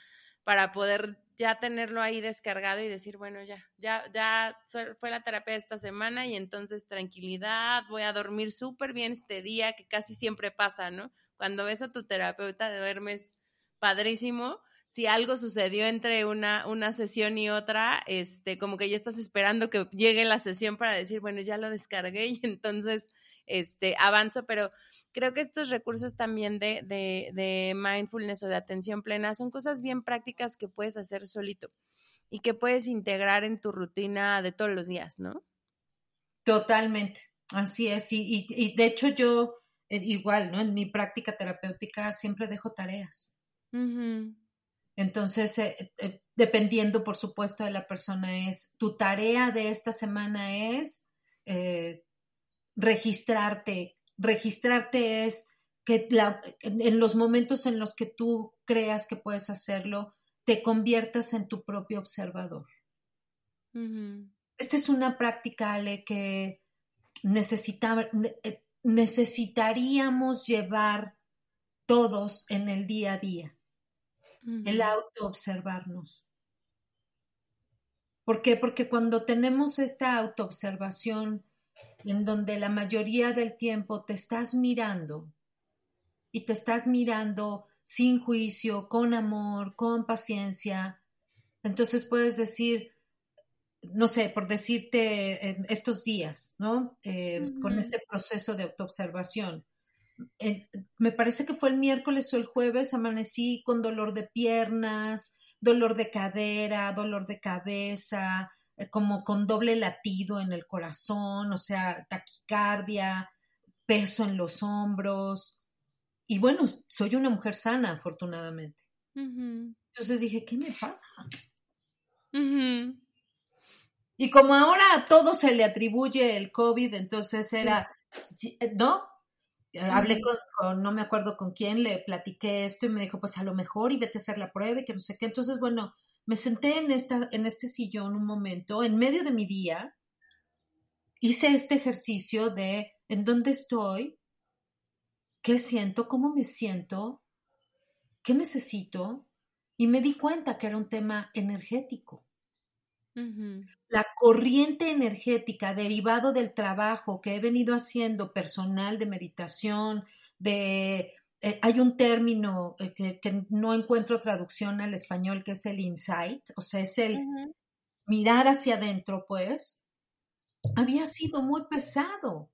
para poder ya tenerlo ahí descargado y decir, bueno, ya, ya, ya fue la terapia esta semana y entonces tranquilidad, voy a dormir súper bien este día, que casi siempre pasa, ¿no? Cuando ves a tu terapeuta, duermes padrísimo. Si algo sucedió entre una, una sesión y otra, este, como que ya estás esperando que llegue la sesión para decir, bueno, ya lo descargué y entonces este, avanzo, pero creo que estos recursos también de, de, de mindfulness o de atención plena son cosas bien prácticas que puedes hacer solito y que puedes integrar en tu rutina de todos los días, ¿no? Totalmente, así es. Y, y, de hecho yo, eh, igual, ¿no? En mi práctica terapéutica siempre dejo tareas. Entonces, eh, eh, dependiendo, por supuesto, de la persona, es tu tarea de esta semana es registrarte. Registrarte es que en los momentos en los que tú creas que puedes hacerlo, te conviertas en tu propio observador. Esta es una práctica, Ale, que eh, necesitaríamos llevar todos en el día a día. El auto observarnos. ¿Por qué? Porque cuando tenemos esta autoobservación en donde la mayoría del tiempo te estás mirando y te estás mirando sin juicio, con amor, con paciencia. Entonces puedes decir, no sé, por decirte estos días, ¿no? Eh, con este proceso de autoobservación. me parece que fue el miércoles o el jueves, amanecí con dolor de piernas, dolor de cadera, dolor de cabeza, eh, como con doble latido en el corazón, o sea, taquicardia, peso en los hombros. Y bueno, soy una mujer sana, afortunadamente. Entonces dije, ¿qué me pasa? Y como ahora a todo se le atribuye el COVID, entonces era, eh, ¿no? Eh, hablé con, no me acuerdo con quién, le platiqué esto y me dijo, pues a lo mejor y vete a hacer la prueba y que no sé qué. Entonces, bueno, me senté en, esta, en este sillón un momento, en medio de mi día, hice este ejercicio de en dónde estoy, qué siento, cómo me siento, qué necesito, y me di cuenta que era un tema energético. La corriente energética derivado del trabajo que he venido haciendo personal de meditación, de eh, hay un término eh, que, no encuentro traducción al español, que es el insight, o sea, es el mirar hacia adentro, pues, había sido muy pesado,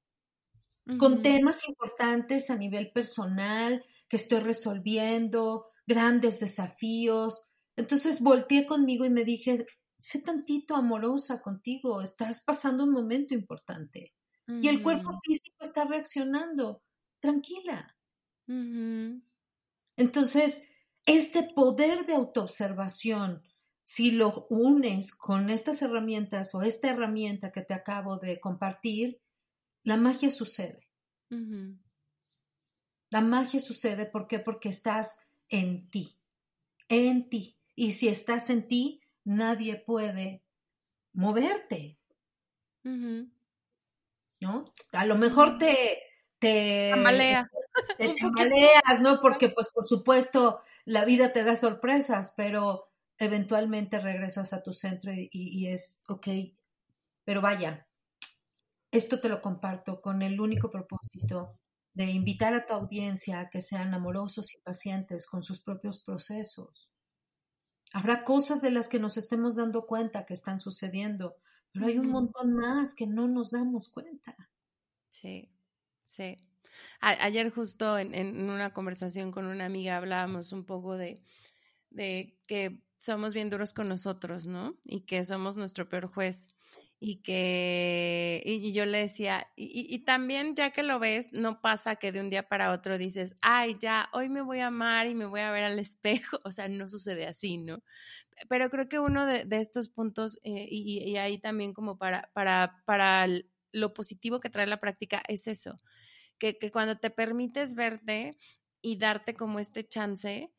con temas importantes a nivel personal que estoy resolviendo, grandes desafíos. Entonces volteé conmigo y me dije, sé tantito amorosa contigo, estás pasando un momento importante. Y el cuerpo físico está reaccionando, tranquila. Entonces, este poder de autoobservación, si lo unes con estas herramientas o esta herramienta que te acabo de compartir, la magia sucede. La magia sucede ¿por qué? porque estás en ti, en ti. Y si estás en ti, nadie puede moverte. ¿No? A lo mejor te, te, te tambaleas, ¿no? Porque pues por supuesto la vida te da sorpresas, pero eventualmente regresas a tu centro y, es, ok, pero vaya, esto te lo comparto con el único propósito de invitar a tu audiencia a que sean amorosos y pacientes con sus propios procesos. Habrá cosas de las que nos estemos dando cuenta que están sucediendo, pero hay un montón más que no nos damos cuenta. Sí, sí ayer justo en, una conversación con una amiga hablábamos un poco de, de que somos bien duros con nosotros, ¿no? Y que somos nuestro peor juez. Y que, y, yo le decía, y, y, también ya que lo ves, no pasa que de un día para otro dices, ay, ya, hoy me voy a amar y me voy a ver al espejo, <laughs> o sea, no sucede así, ¿no? Pero creo que uno de, de estos puntos, eh, y, y, ahí también como para, para, para lo positivo que trae la práctica es eso, que, cuando te permites verte y darte como este chance,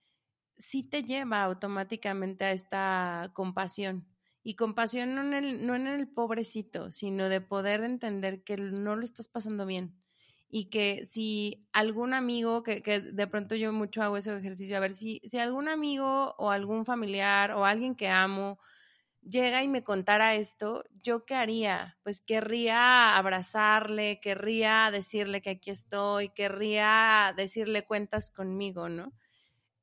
sí te lleva automáticamente a esta compasión. Y compasión no en, el, no en el pobrecito, sino de poder entender que no lo estás pasando bien y que si algún amigo, que, que, de pronto yo mucho hago ese ejercicio, a ver si, si algún amigo o algún familiar o alguien que amo llega y me contara esto, ¿yo qué haría? Pues querría abrazarle, querría decirle que aquí estoy, querría decirle cuentas conmigo, ¿no?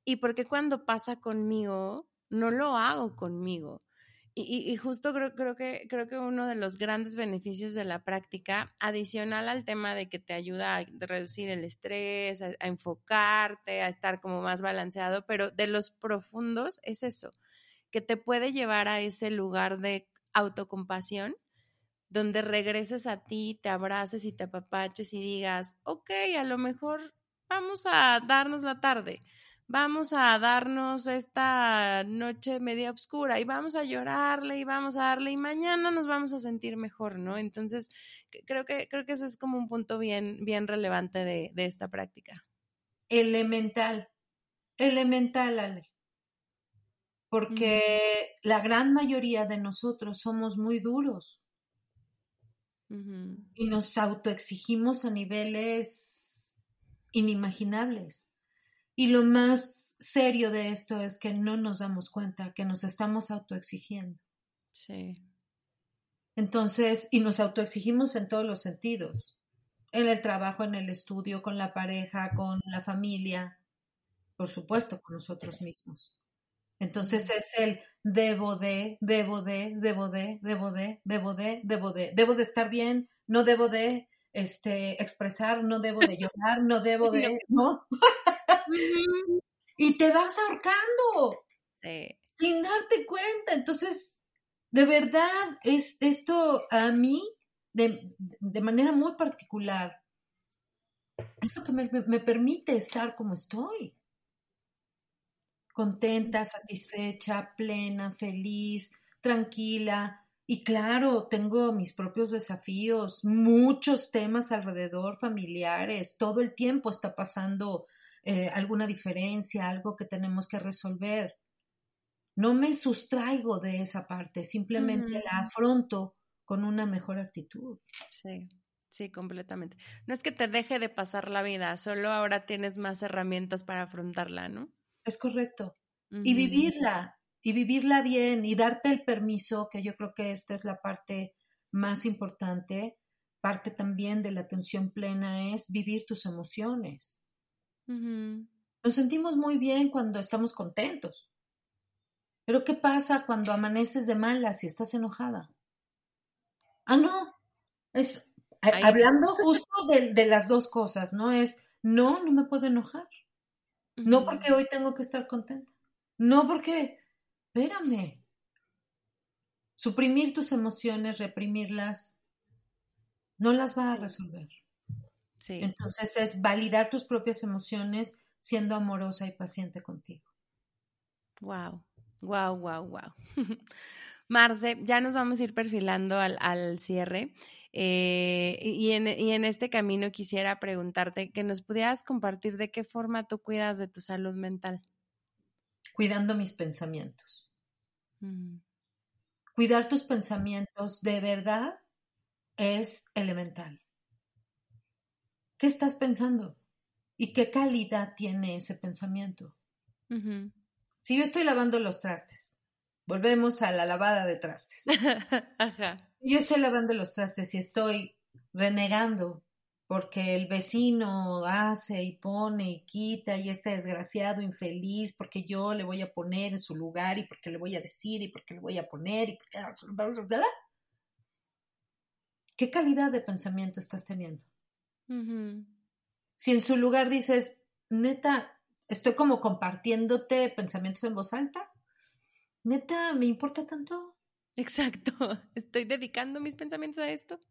Y porque cuando pasa conmigo, no lo hago conmigo. Y, justo creo, que, creo que uno de los grandes beneficios de la práctica, adicional al tema de que te ayuda a reducir el estrés, a enfocarte, a estar como más balanceado, pero de los profundos es eso, que te puede llevar a ese lugar de autocompasión, donde regreses a ti, te abraces y te apapaches y digas, ok, a lo mejor vamos a darnos la tarde vamos a darnos esta noche media oscura y vamos a llorarle y vamos a darle y mañana nos vamos a sentir mejor, ¿no? Entonces, creo que, creo que ese es como un punto bien, bien relevante de, de esta práctica. Elemental, elemental, Ale. Porque la gran mayoría de nosotros somos muy duros y nos autoexigimos a niveles inimaginables. Y lo más serio de esto es que no nos damos cuenta que nos estamos autoexigiendo. Sí. Entonces, y nos autoexigimos en todos los sentidos, en el trabajo, en el estudio, con la pareja, con la familia, por supuesto, con nosotros mismos. Entonces es el debo de, debo de, debo de, debo de, debo de, debo de, debo de estar bien, no debo de este expresar, no debo de <laughs> llorar, no debo de, ¿no? <laughs> y te vas ahorcando sin darte cuenta. Entonces, de verdad, es esto a mí, de, manera muy particular, es lo que me, me permite estar como estoy. Contenta, satisfecha, plena, feliz, tranquila, y claro, tengo mis propios desafíos, muchos temas alrededor, familiares, todo el tiempo está pasando eh, alguna diferencia, algo que tenemos que resolver. No me sustraigo de esa parte, simplemente la afronto con una mejor actitud. Sí, sí, completamente. No es que te deje de pasar la vida, solo ahora tienes más herramientas para afrontarla, ¿no? Es correcto. Y vivirla, y vivirla bien, y darte el permiso, que yo creo que esta es la parte más importante, parte también de la atención plena, es vivir tus emociones. Nos sentimos muy bien cuando estamos contentos. Pero ¿qué pasa cuando amaneces de malas y estás enojada? Ah, no. Es hablando justo de, las dos cosas, ¿no? Es no, no me puedo enojar. No porque hoy tengo que estar contenta. No porque, espérame. Suprimir tus emociones, reprimirlas, no las va a resolver. Entonces es validar tus propias emociones siendo amorosa y paciente contigo. Wow, wow, wow, wow. Marce, ya nos vamos a ir perfilando al, cierre. Eh, y, en, y, en, este camino quisiera preguntarte que nos pudieras compartir de qué forma tú cuidas de tu salud mental. Cuidando mis pensamientos. Mm. Cuidar tus pensamientos de verdad es elemental. ¿Qué estás pensando? ¿Y qué calidad tiene ese pensamiento? Si yo estoy lavando los trastes, volvemos a la lavada de trastes. <laughs> Yo estoy lavando los trastes y estoy renegando porque el vecino hace y pone y quita y este desgraciado infeliz porque yo le voy a poner en su lugar y porque le voy a decir y porque le voy a poner y porque... ¿Qué calidad de pensamiento estás teniendo? Si en su lugar dices, neta, estoy como compartiéndote pensamientos en voz alta, neta, ¿me importa tanto? Exacto, <laughs> estoy dedicando mis pensamientos a esto.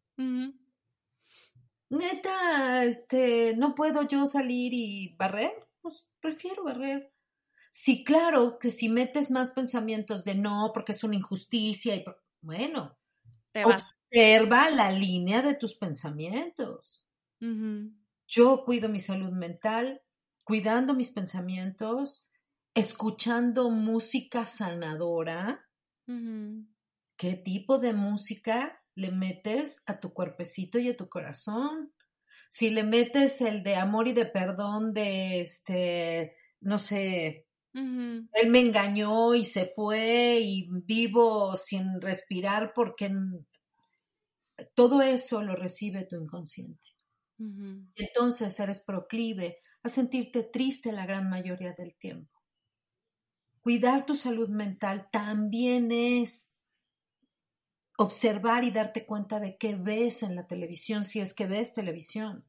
Neta, este, no puedo yo salir y barrer, pues prefiero barrer. Sí, claro, que si metes más pensamientos de no, porque es una injusticia, y bueno, observa la línea de tus pensamientos. Yo cuido mi salud mental, cuidando mis pensamientos, escuchando música sanadora. ¿Qué tipo de música le metes a tu cuerpecito y a tu corazón? Si le metes el de amor y de perdón, de este, no sé, él me engañó y se fue y vivo sin respirar porque todo eso lo recibe tu inconsciente. Entonces eres proclive a sentirte triste la gran mayoría del tiempo. Cuidar tu salud mental también es observar y darte cuenta de qué ves en la televisión, si es que ves televisión.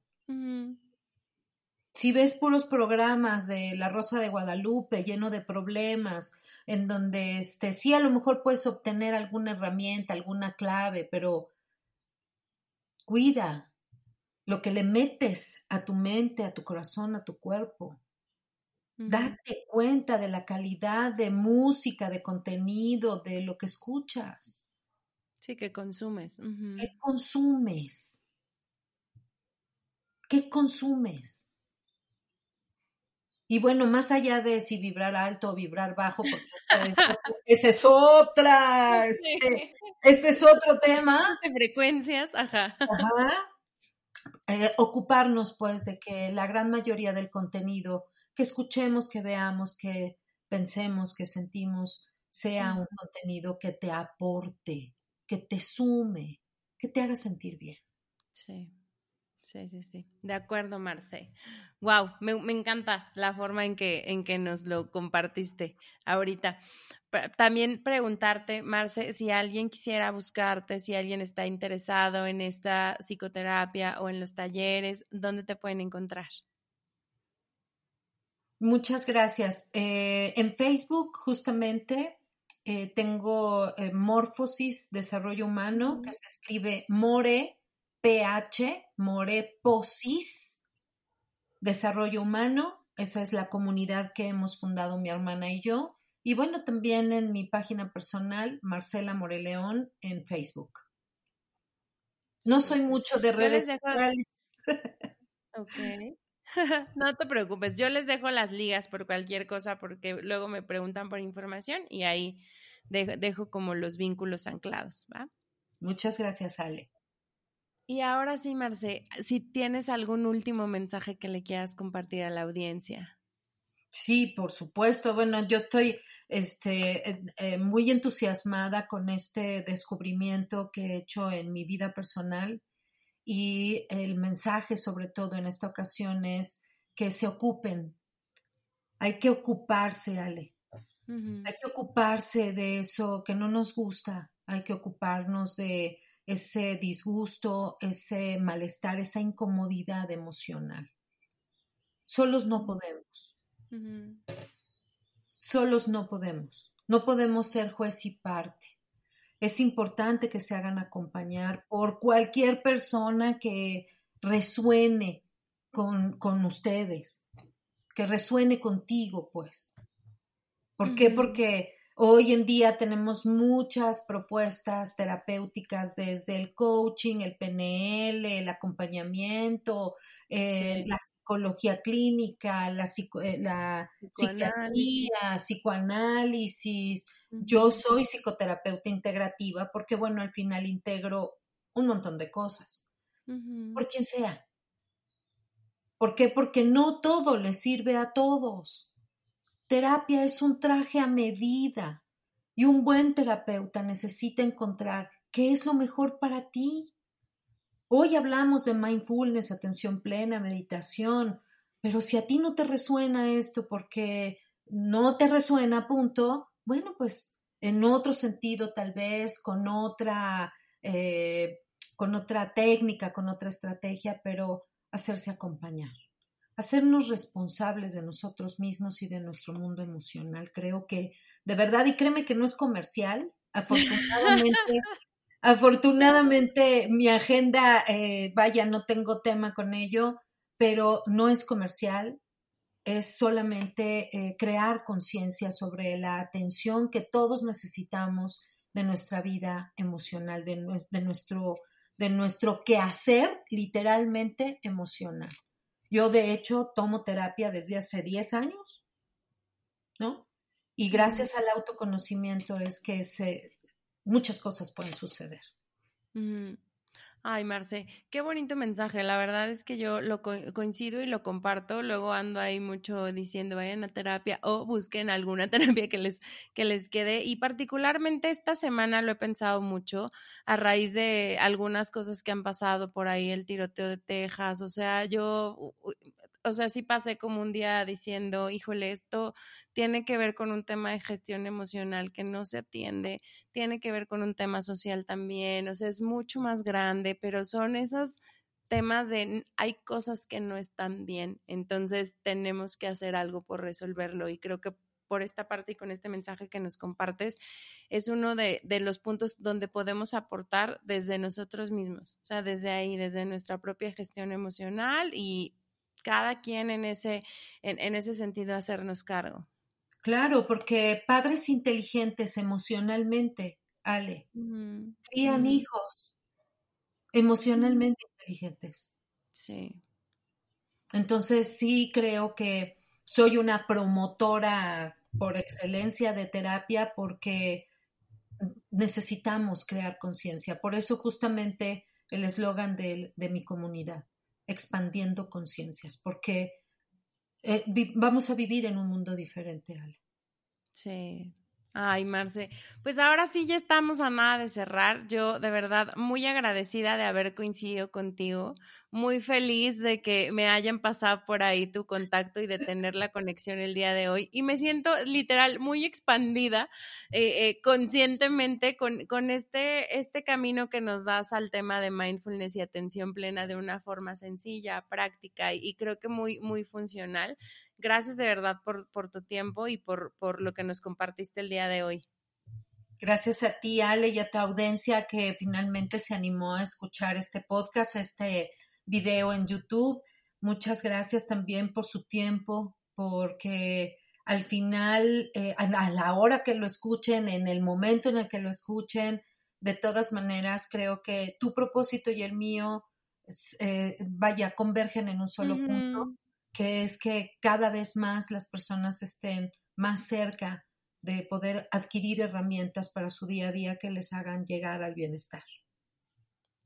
Si ves puros programas de La Rosa de Guadalupe lleno de problemas, en donde este, sí a lo mejor puedes obtener alguna herramienta, alguna clave, pero cuida lo que le metes a tu mente, a tu corazón, a tu cuerpo. Date cuenta de la calidad de música, de contenido, de lo que escuchas. Sí, que consumes. ¿Qué consumes? ¿Qué consumes? Y bueno, más allá de si vibrar alto o vibrar bajo, porque esa <laughs> es otra, este, este, es otro tema. De frecuencias, ajá. Ajá. Eh, ocuparnos pues de que la gran mayoría del contenido que escuchemos, que veamos, que pensemos, que sentimos, sea un contenido que te aporte, que te sume, que te haga sentir bien. Sí, sí, sí, sí. De acuerdo, Marce. Wow, me, me, encanta la forma en que, en que nos lo compartiste ahorita. También preguntarte, Marce, si alguien quisiera buscarte, si alguien está interesado en esta psicoterapia o en los talleres, ¿dónde te pueden encontrar? Muchas gracias. Eh, en Facebook, justamente, eh, tengo eh, Morfosis Desarrollo Humano, que se escribe More, PH, Moreposis, Desarrollo Humano. Esa es la comunidad que hemos fundado mi hermana y yo. Y bueno, también en mi página personal, Marcela Moreleón, en Facebook. No soy mucho de redes sociales. <laughs> Ok. <laughs> no te preocupes, yo les dejo las ligas por cualquier cosa porque luego me preguntan por información y ahí dejo, como los vínculos anclados, ¿va? Muchas gracias, Ale. Y ahora sí, Marce, si tienes algún último mensaje que le quieras compartir a la audiencia. Sí, por supuesto. Bueno, yo estoy este, eh, muy entusiasmada con este descubrimiento que he hecho en mi vida personal y el mensaje sobre todo en esta ocasión es que se ocupen. Hay que ocuparse, Ale. Hay que ocuparse de eso que no nos gusta. Hay que ocuparnos de ese disgusto, ese malestar, esa incomodidad emocional. Solos no podemos. Solos no podemos. No podemos ser juez y parte es importante que se hagan acompañar por cualquier persona que resuene con, con ustedes, que resuene contigo, pues. ¿Por qué? Porque hoy en día tenemos muchas propuestas terapéuticas desde el coaching, el PNL, el acompañamiento, eh, la psicología clínica, la, eh, la psiquiatría, psicoanálisis, yo soy psicoterapeuta integrativa porque, bueno, al final integro un montón de cosas, por quien sea. ¿Por qué? Porque no todo le sirve a todos. Terapia es un traje a medida y un buen terapeuta necesita encontrar qué es lo mejor para ti. Hoy hablamos de mindfulness, atención plena, meditación, pero si a ti no te resuena esto porque no te resuena, punto, bueno, pues en otro sentido, tal vez con otra, eh, con otra técnica, con otra estrategia, pero hacerse acompañar, hacernos responsables de nosotros mismos y de nuestro mundo emocional. Creo que, de verdad, y créeme que no es comercial, afortunadamente. <laughs> afortunadamente mi agenda, eh, vaya, no tengo tema con ello, pero no es comercial es solamente eh, crear conciencia sobre la atención que todos necesitamos de nuestra vida emocional, de, nuestro, de nuestro quehacer literalmente emocional. Yo, de hecho, tomo terapia desde hace 10 años, ¿no? Y gracias al autoconocimiento es que se, muchas cosas pueden suceder. Ay, Marce, qué bonito mensaje. La verdad es que yo lo coincido y lo comparto. Luego ando ahí mucho diciendo vayan a terapia o busquen alguna <laughs> terapia que les, que les quede. Y particularmente esta semana lo he pensado mucho a raíz de algunas cosas que han pasado por ahí, el tiroteo de Texas. O sea, yo o sea, sí pasé como un día diciendo, híjole, esto tiene que ver con un tema de gestión emocional que no se atiende, tiene que ver con un tema social también, o sea, es mucho más grande, pero son esos temas de hay cosas que no están bien, entonces tenemos que hacer algo por resolverlo y creo que por esta parte y con este mensaje que nos compartes, es uno de, de, los puntos donde podemos aportar desde nosotros mismos, o sea, desde ahí, desde nuestra propia gestión emocional y cada quien en ese, en, ese sentido hacernos cargo. Claro, porque padres inteligentes emocionalmente, Ale, crían hijos emocionalmente inteligentes. Sí. Entonces sí creo que soy una promotora por excelencia de terapia porque necesitamos crear conciencia. Por eso justamente el eslogan de, de mi comunidad expandiendo conciencias, porque eh, vamos a vivir en un mundo diferente, Ale. Sí, Ay, Marce, pues ahora sí ya estamos a nada de cerrar. Yo de verdad muy agradecida de haber coincidido contigo, muy feliz de que me hayan pasado por ahí tu contacto y de <laughs> tener la conexión el día de hoy. Y me siento literal muy expandida eh, eh, conscientemente con, con este, este camino que nos das al tema de mindfulness y atención plena de una forma sencilla, práctica y creo que muy, muy funcional. Gracias de verdad por, por tu tiempo y por, por lo que nos compartiste el día de hoy. Gracias a ti, Ale, y a tu audiencia que finalmente se animó a escuchar este podcast, este video en YouTube. Muchas gracias también por su tiempo, porque al final, eh, a la hora que lo escuchen, en el momento en el que lo escuchen, de todas maneras, creo que tu propósito y el mío, eh, vaya, convergen en un solo punto que es que cada vez más las personas estén más cerca de poder adquirir herramientas para su día a día que les hagan llegar al bienestar.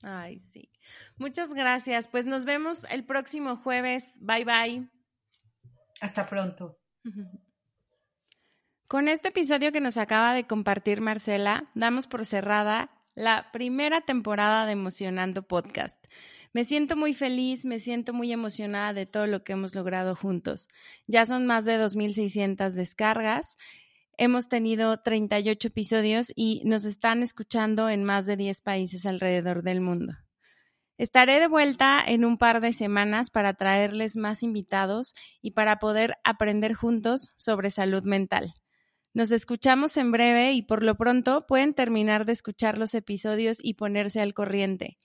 Ay, sí. Muchas gracias. Pues nos vemos el próximo jueves. Bye bye. Hasta pronto. <laughs> Con este episodio que nos acaba de compartir Marcela, damos por cerrada la primera temporada de Emocionando Podcast. Me siento muy feliz, me siento muy emocionada de todo lo que hemos logrado juntos. Ya son más de 2.600 descargas. Hemos tenido 38 episodios y nos están escuchando en más de 10 países alrededor del mundo. Estaré de vuelta en un par de semanas para traerles más invitados y para poder aprender juntos sobre salud mental. Nos escuchamos en breve y por lo pronto pueden terminar de escuchar los episodios y ponerse al corriente.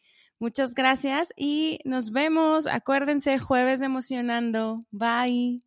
Muchas gracias y nos vemos. Acuérdense, jueves emocionando. Bye.